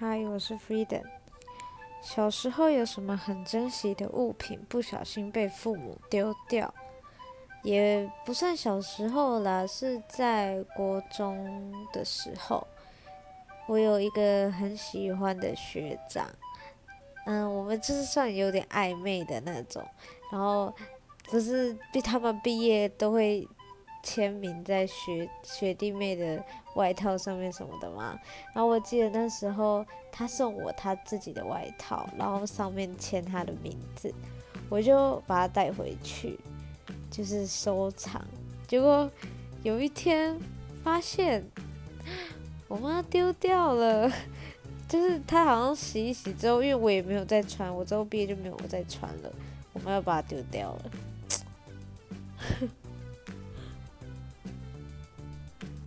嗨，我是 Freedom。小时候有什么很珍惜的物品，不小心被父母丢掉？也不算小时候啦，是在国中的时候。我有一个很喜欢的学长，嗯，我们就是算有点暧昧的那种。然后不是毕他们毕业都会签名在学学弟妹的外套上面什么的嘛。然后我记得那时候他送我他自己的外套，然后上面签他的名字，我就把它带回去，就是收藏。结果有一天发现 我妈丢掉了，就是她好像洗一洗之后，因为我也没有再穿，我之后毕业就没有再穿了，我妈又把它丢掉了。